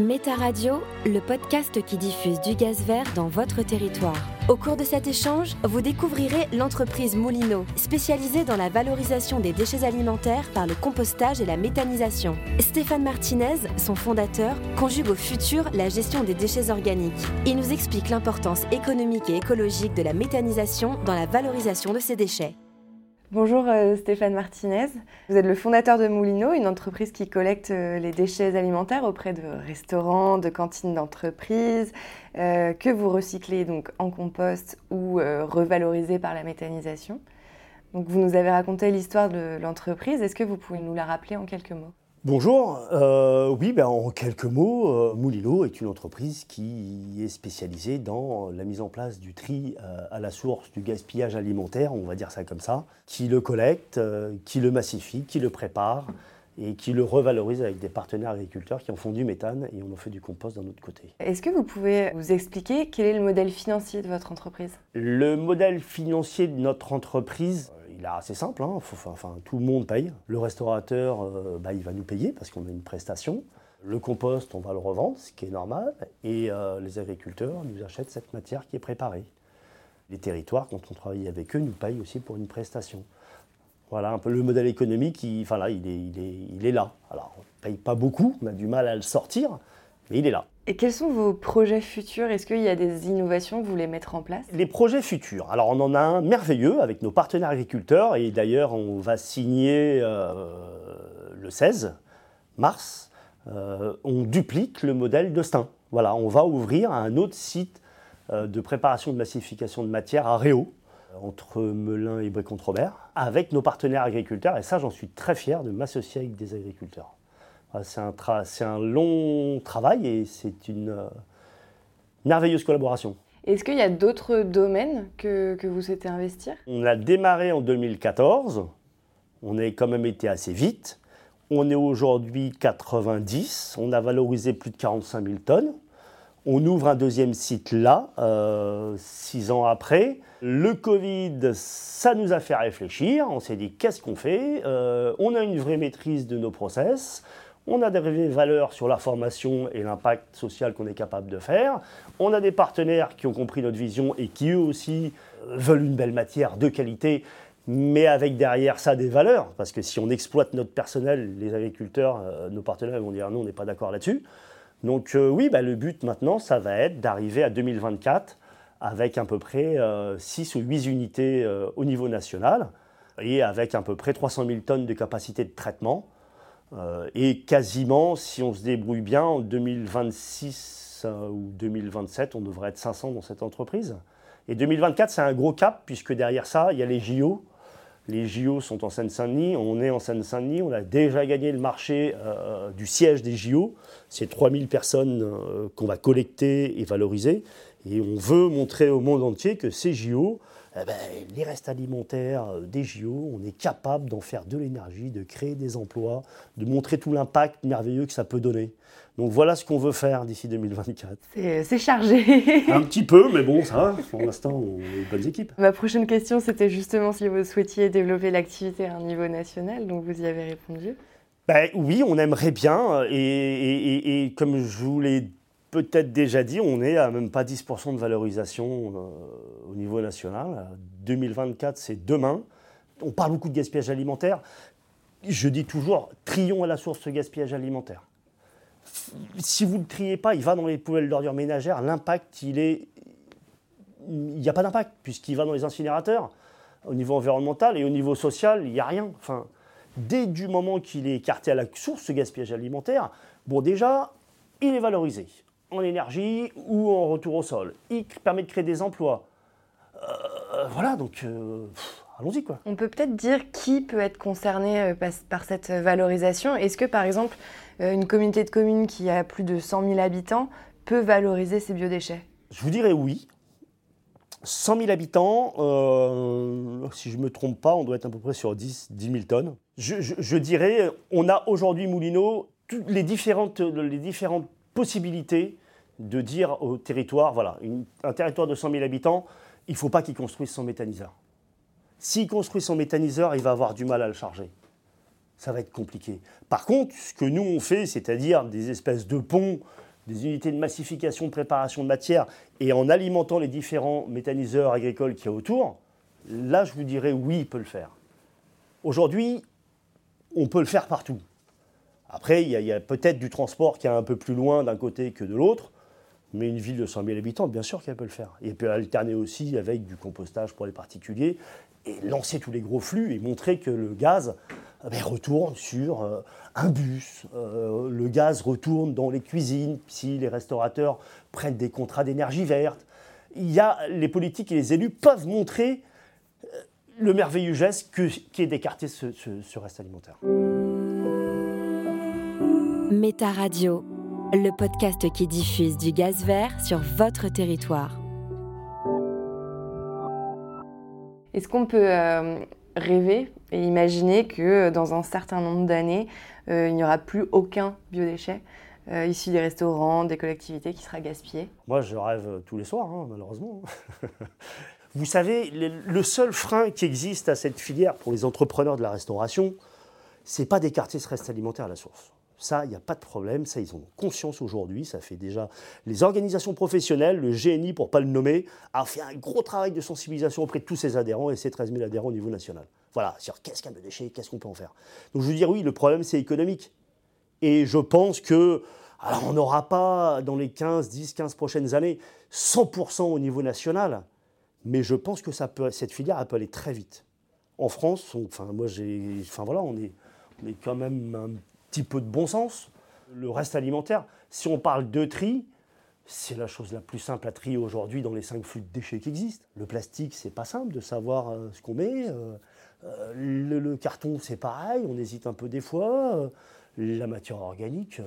Méta Radio, le podcast qui diffuse du gaz vert dans votre territoire. Au cours de cet échange, vous découvrirez l'entreprise Moulineau, spécialisée dans la valorisation des déchets alimentaires par le compostage et la méthanisation. Stéphane Martinez, son fondateur, conjugue au futur la gestion des déchets organiques. Il nous explique l'importance économique et écologique de la méthanisation dans la valorisation de ces déchets. Bonjour euh, Stéphane Martinez, vous êtes le fondateur de Moulineau, une entreprise qui collecte euh, les déchets alimentaires auprès de restaurants, de cantines d'entreprises, euh, que vous recyclez donc en compost ou revalorisez par la méthanisation. Vous nous avez raconté l'histoire de l'entreprise, est-ce que vous pouvez nous la rappeler en quelques mots? Bonjour, euh, oui, ben en quelques mots, euh, Moulilo est une entreprise qui est spécialisée dans la mise en place du tri euh, à la source du gaspillage alimentaire, on va dire ça comme ça, qui le collecte, qui le massifie, qui le prépare et qui le revalorise avec des partenaires agriculteurs qui en font du méthane et on en fait du compost d'un autre côté. Est-ce que vous pouvez vous expliquer quel est le modèle financier de votre entreprise? Le modèle financier de notre entreprise, il est assez simple, hein. enfin, tout le monde paye. Le restaurateur, euh, bah, il va nous payer parce qu'on a une prestation. Le compost, on va le revendre, ce qui est normal. Et euh, les agriculteurs nous achètent cette matière qui est préparée. Les territoires, quand on travaille avec eux, nous payent aussi pour une prestation. Voilà un peu le modèle économique, il, enfin là, il est, il, est, il est là. Alors, on ne paye pas beaucoup, on a du mal à le sortir, mais il est là. Et quels sont vos projets futurs? Est-ce qu'il y a des innovations que vous voulez mettre en place? Les projets futurs. Alors on en a un merveilleux avec nos partenaires agriculteurs et d'ailleurs on va signer euh, le 16 mars. Euh, on duplique le modèle de Stein. Voilà, on va ouvrir un autre site euh, de préparation de massification de matière à Réau, entre Melun et Brécontrobert, avec nos partenaires agriculteurs. Et ça, j'en suis très fier de m'associer avec des agriculteurs. C'est un, un, long travail et c'est une euh, merveilleuse collaboration. Est-ce qu'il y a d'autres domaines que, que, vous souhaitez investir? On a démarré en 2014, on a quand même été assez vite. On est aujourd'hui 90, on a valorisé plus de 45 000 tonnes. On ouvre un deuxième site là, euh, six ans après. Le Covid, ça nous a fait réfléchir. On s'est dit qu'est-ce qu'on fait? Euh, On a une vraie maîtrise de nos process. On a des valeurs sur la formation et l'impact social qu'on est capable de faire. On a des partenaires qui ont compris notre vision et qui eux aussi euh, veulent une belle matière de qualité, mais avec derrière ça des valeurs. Parce que si on exploite notre personnel, les agriculteurs, euh, nos partenaires vont dire non, on n'est pas d'accord là-dessus. Donc euh, oui, bah, le but maintenant, ça va être d'arriver à 2024 avec à peu près 6 ou 8 unités au niveau national et avec à peu près 300 000 tonnes de capacité de traitement euh, et quasiment, si on se débrouille bien, en 2026 euh, ou 2027, on devrait être 500 dans cette entreprise. Et 2024, c'est un gros cap, puisque derrière ça, il y a les JO. Les JO sont en Seine-Saint-Denis, on est en Seine-Saint-Denis, on a déjà gagné le marché euh, du siège des JO. C'est 3000 personnes qu'on va collecter et valoriser. Et on veut montrer au monde entier que ces JO, eh ben, les restes alimentaires euh, des JO, on est capable d'en faire de l'énergie, de créer des emplois, de montrer tout l'impact merveilleux que ça peut donner. Donc voilà ce qu'on veut faire d'ici 2024. C'est chargé. Un petit peu, mais bon, ça va. Pour l'instant, on est une bonne équipe. Ma prochaine question, c'était justement si vous souhaitiez développer l'activité à un niveau national, donc vous y avez répondu. Ben, oui, on aimerait bien. Et, et, et comme je vous l'ai peut-être déjà dit, on est à même pas 10% de valorisation euh, au niveau national. 2024, c'est demain. On parle beaucoup de gaspillage alimentaire. Je dis toujours, trions à la source ce gaspillage alimentaire. Si vous ne le triez pas, il va dans les poubelles d'ordures ménagères. L'impact, il est. Il n'y a pas d'impact, puisqu'il va dans les incinérateurs au niveau environnemental et au niveau social, il n'y a rien. Enfin, dès du moment qu'il est écarté à la source, ce gaspillage alimentaire, bon, déjà, il est valorisé en énergie ou en retour au sol. Il permet de créer des emplois. Euh, voilà, donc euh, allons-y quoi. On peut peut-être dire qui peut être concerné euh, par, cette valorisation. Est-ce que par exemple une communauté de communes qui a plus de 100 000 habitants peut valoriser ses biodéchets? Je vous dirais oui. 100 000 habitants, euh, si je ne me trompe pas, on doit être à peu près sur 10, 10 000 tonnes. Je, dirais, on a aujourd'hui Moulineau toutes les différentes, les différentes possibilités de dire au territoire, voilà, un territoire de 100 000 habitants, il ne faut pas qu'il construise son méthaniseur. S'il construit son méthaniseur, il va avoir du mal à le charger. Ça va être compliqué. Par contre, ce que nous on fait, c'est-à-dire des espèces de ponts, des unités de massification, de préparation de matière, et en alimentant les différents méthaniseurs agricoles qu'il y a autour, là je vous dirais oui, il peut le faire. Aujourd'hui, on peut le faire partout. Après, il y a, peut-être du transport qui est un peu plus loin d'un côté que de l'autre, mais une ville de 100 000 habitants, bien sûr qu'elle peut le faire. Et elle peut alterner aussi avec du compostage pour les particuliers et lancer tous les gros flux et montrer que le gaz eh ben, retourne sur euh, un bus, euh, le gaz retourne dans les cuisines si les restaurateurs prennent des contrats d'énergie verte. Il les politiques et les élus peuvent montrer euh, le merveilleux geste que, qui est d'écarter ce reste alimentaire. Méta Radio, le podcast qui diffuse du gaz vert sur votre territoire. Est-ce qu'on peut euh, rêver et imaginer que dans un certain nombre d'années, euh, il n'y aura plus aucun biodéchet euh, issu des restaurants, des collectivités qui sera gaspillé? Moi, je rêve tous les soirs, hein, malheureusement. Vous savez, le seul frein qui existe à cette filière pour les entrepreneurs de la restauration, c'est pas d'écarter ce reste alimentaire à la source. Ça, il n'y a pas de problème, ça, ils ont conscience aujourd'hui, ça fait déjà... Les organisations professionnelles, le GNI, pour ne pas le nommer, a fait un gros travail de sensibilisation auprès de tous ses adhérents et ses 13 000 adhérents au niveau national. Voilà, sur qu'est-ce qu'un déchet, qu'est-ce qu'on peut en faire. Donc je veux dire, oui, le problème, c'est économique. Et je pense que... Alors on n'aura pas, dans les 15, 10, 15 prochaines années, 100% au niveau national, mais je pense que ça peut, cette filière, elle peut aller très vite. En France, enfin, moi, j'ai... Enfin voilà, on est, on est quand même un petit peu de bon sens. Le reste alimentaire, si on parle de tri, c'est la chose la plus simple à trier aujourd'hui dans les cinq flux de déchets qui existent. Le plastique, c'est pas simple de savoir euh, ce qu'on met. Euh, euh, le, carton, c'est pareil, on hésite un peu des fois. la matière organique,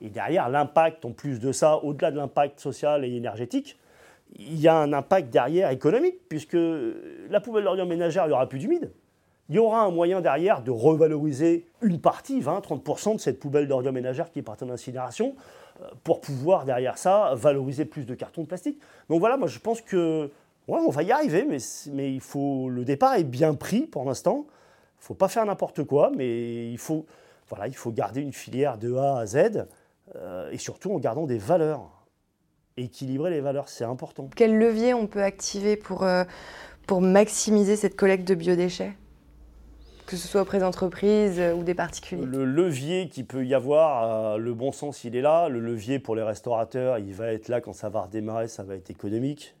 Et derrière, l'impact, en plus de ça, au-delà de l'impact social et énergétique, il y a un impact derrière économique, puisque la poubelle d'ordures ménagère, il n'y aura plus d'humide il y aura un moyen derrière de revaloriser une partie, 20-30% de cette poubelle d'ordures ménagères qui est à d'incinération, euh, pour pouvoir derrière ça valoriser plus de carton de plastique. Donc voilà, moi je pense que ouais, on va y arriver, mais, il faut le départ est bien pris pour l'instant. Il ne faut pas faire n'importe quoi, mais il faut, voilà, il faut garder une filière de A à Z, euh, et surtout en gardant des valeurs. Équilibrer les valeurs, c'est important. Quel levier on peut activer pour, euh, pour maximiser cette collecte de biodéchets? Que ce soit auprès d'entreprises euh, ou des particuliers Le levier qui peut y avoir, euh, le bon sens, il est là. Le levier pour les restaurateurs, il va être là quand ça va redémarrer, ça va être économique.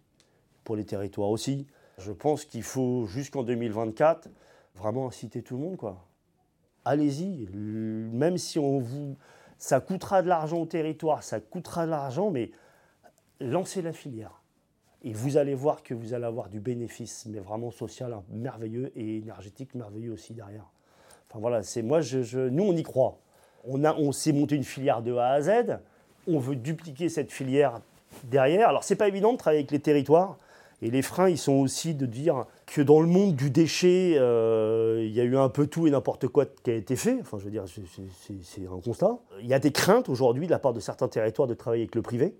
Pour les territoires aussi. Je pense qu'il faut, jusqu'en 2024, vraiment inciter tout le monde. Allez-y, même si on vous... ça coûtera de l'argent au territoire, ça coûtera de l'argent, mais lancez la filière. Et vous allez voir que vous allez avoir du bénéfice, mais vraiment social merveilleux et énergétique merveilleux aussi derrière. Enfin voilà, c'est moi, nous on y croit. On, a, on s'est monté une filière de A à Z. On veut dupliquer cette filière derrière. Alors c'est pas évident de travailler avec les territoires. Et les freins, ils sont aussi de dire que dans le monde du déchet, euh, il y a eu un peu tout et n'importe quoi qui a été fait. Enfin, je veux dire, c'est un constat. Il y a des craintes aujourd'hui de la part de certains territoires de travailler avec le privé.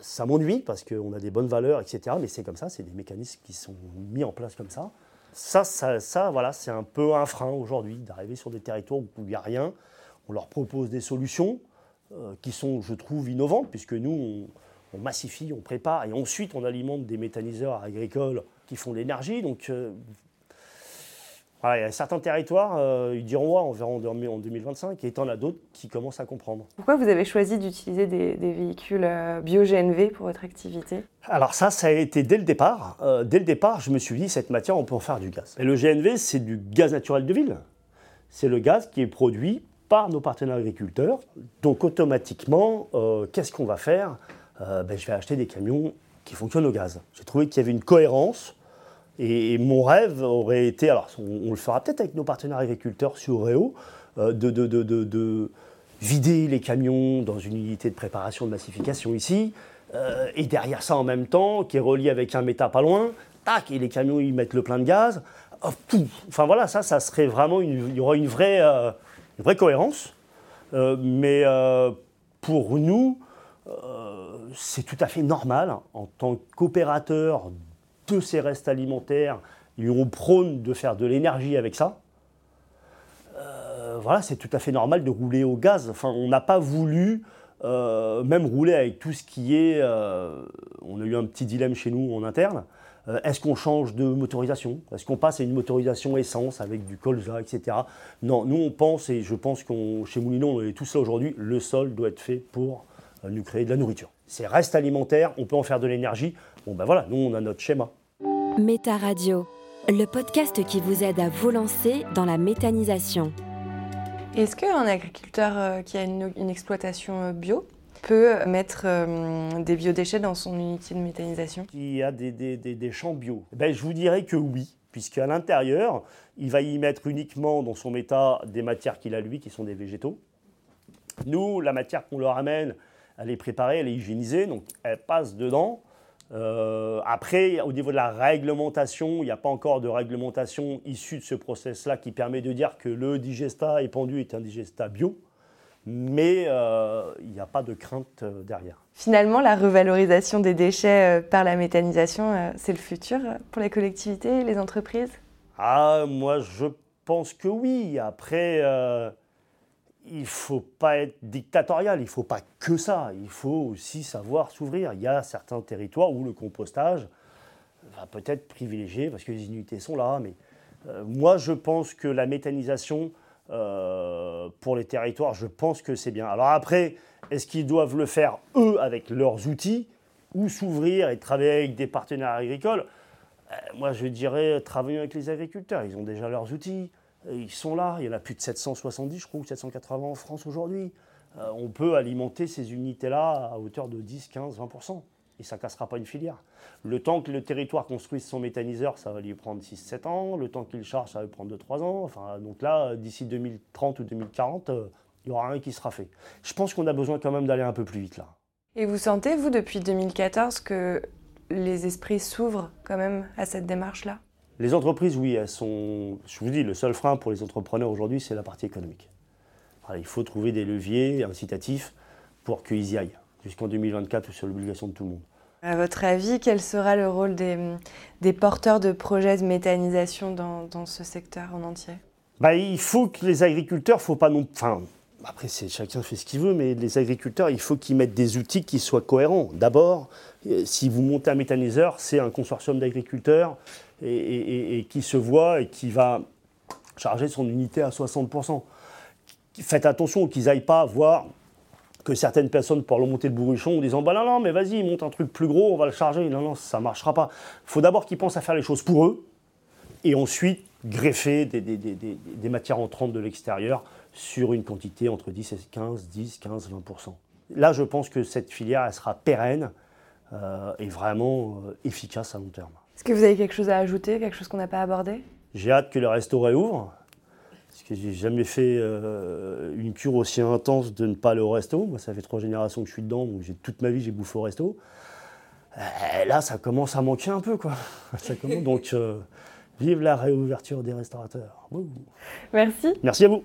Ça m'ennuie parce qu'on a des bonnes valeurs, etc. Mais c'est comme ça, c'est des mécanismes qui sont mis en place comme ça. Ça, ça, voilà, c'est un peu un frein aujourd'hui d'arriver sur des territoires où il n'y a rien. On leur propose des solutions euh, qui sont, je trouve, innovantes, puisque nous, on, massifie, on prépare, et ensuite on alimente des méthaniseurs agricoles qui font de l'énergie. Donc euh, il y a certains territoires, euh, ils diront ouais, on verra en 2025, et il y en a d'autres qui commencent à comprendre. Pourquoi vous avez choisi d'utiliser des, véhicules euh, bio-GNV pour votre activité? Alors ça, ça a été dès le départ. Euh, dès le départ, je me suis dit, cette matière, on peut en faire du gaz. Et le GNV, c'est du gaz naturel de ville. C'est le gaz qui est produit par nos partenaires agriculteurs. Donc automatiquement, qu'est-ce qu'on va faire? Ben, Je vais acheter des camions qui fonctionnent au gaz. J'ai trouvé qu'il y avait une cohérence et, mon rêve aurait été, alors on, le fera peut-être avec nos partenaires agriculteurs sur Réo, euh, de, de, de, vider les camions dans une unité de préparation de massification ici, euh, et derrière ça en même temps, qui est relié avec un méta pas loin, tac, et les camions ils mettent le plein de gaz. enfin voilà, ça, ça serait vraiment, il y aura une vraie, euh, une vraie cohérence. Mais pour nous, c'est tout à fait normal en tant qu'opérateur de ces restes alimentaires, on prône de faire de l'énergie avec ça. voilà, c'est tout à fait normal de rouler au gaz. Enfin, on n'a pas voulu euh, même rouler avec tout ce qui est. Euh, on a eu un petit dilemme chez nous en interne. Euh, est-ce qu'on change de motorisation? Est-ce qu'on passe à une motorisation essence avec du colza, etc. Non, nous on pense, et je pense qu'on chez Moulinon, on est tous là aujourd'hui, le sol doit être fait pour nous créer de la nourriture. C'est reste alimentaire, on peut en faire de l'énergie. Bon ben voilà, nous on a notre schéma. Méta Radio, le podcast qui vous aide à vous lancer dans la méthanisation. Est-ce qu'un agriculteur euh, qui a une, exploitation euh, bio peut mettre euh, des biodéchets dans son unité de méthanisation? Il y a des, champs bio? Eh ben, je vous dirais que oui, puisqu'à l'intérieur, il va y mettre uniquement dans son méta des matières qu'il a lui, qui sont des végétaux. Nous, la matière qu'on leur amène, elle est préparée, elle est hygiénisée, donc elle passe dedans. Euh, après, au niveau de la réglementation, il n'y a pas encore de réglementation issue de ce process-là qui permet de dire que le digesta épandu est un digesta bio, mais euh, il n'y a pas de crainte euh, derrière. Finalement, la revalorisation des déchets par la méthanisation, c'est le futur pour les collectivités, les entreprises? Ah, moi je pense que oui. Après il faut pas être dictatorial, il faut pas que ça, il faut aussi savoir s'ouvrir. Il y a certains territoires où le compostage va peut-être privilégier, parce que les unités sont là, mais euh, moi je pense que la méthanisation euh, pour les territoires, je pense que c'est bien. Alors après, est-ce qu'ils doivent le faire eux avec leurs outils, ou s'ouvrir et travailler avec des partenaires agricoles? Euh, Moi je dirais travailler avec les agriculteurs, ils ont déjà leurs outils. Ils sont là, il y en a plus de 770, je crois, ou 780 en France aujourd'hui. Euh, on peut alimenter ces unités-là à hauteur de 10, 15, 20%. Et ça ne cassera pas une filière. Le temps que le territoire construise son méthaniseur, ça va lui prendre 6-7 ans. Le temps qu'il charge, ça va lui prendre 2-3 ans. Enfin, donc là, d'ici 2030 ou 2040, euh, il y aura rien qui sera fait. Je pense qu'on a besoin quand même d'aller un peu plus vite là. Et vous sentez, vous, depuis 2014, que les esprits s'ouvrent quand même à cette démarche-là? Les entreprises, oui, elles sont. Je vous dis, le seul frein pour les entrepreneurs aujourd'hui, c'est la partie économique. il faut trouver des leviers incitatifs pour qu'ils y aillent. Jusqu'en 2024, c'est l'obligation de tout le monde. À votre avis, quel sera le rôle des, porteurs de projets de méthanisation dans, ce secteur en entier? Bah, Il faut que les agriculteurs, faut pas non. Enfin, après, chacun fait ce qu'il veut, mais les agriculteurs, il faut qu'ils mettent des outils qui soient cohérents. D'abord, euh, si vous montez un méthaniseur, c'est un consortium d'agriculteurs et, qui se voit et qui va charger son unité à 60%. Faites attention qu'ils n'aillent pas voir que certaines personnes pour monter le bourrichon en disant bah non non mais vas-y monte un truc plus gros on va le charger. Non non ça marchera pas. Il faut d'abord qu'ils pensent à faire les choses pour eux et ensuite greffer des matières entrantes de l'extérieur sur une quantité entre 10 et 15 10 15 20% là je pense que cette filière elle sera pérenne euh, et vraiment euh, efficace à long terme est-ce que vous avez quelque chose à ajouter, quelque chose qu'on n'a pas abordé? J'ai hâte que le resto réouvre. Parce que j'ai jamais fait euh, une cure aussi intense de ne pas aller au resto. Moi, ça fait trois générations que je suis dedans, donc j'ai toute ma vie j'ai bouffé au resto. Euh, là, ça commence à manquer un peu, quoi. Ça commence, donc, euh, vive la réouverture des restaurateurs. Merci. Merci à vous.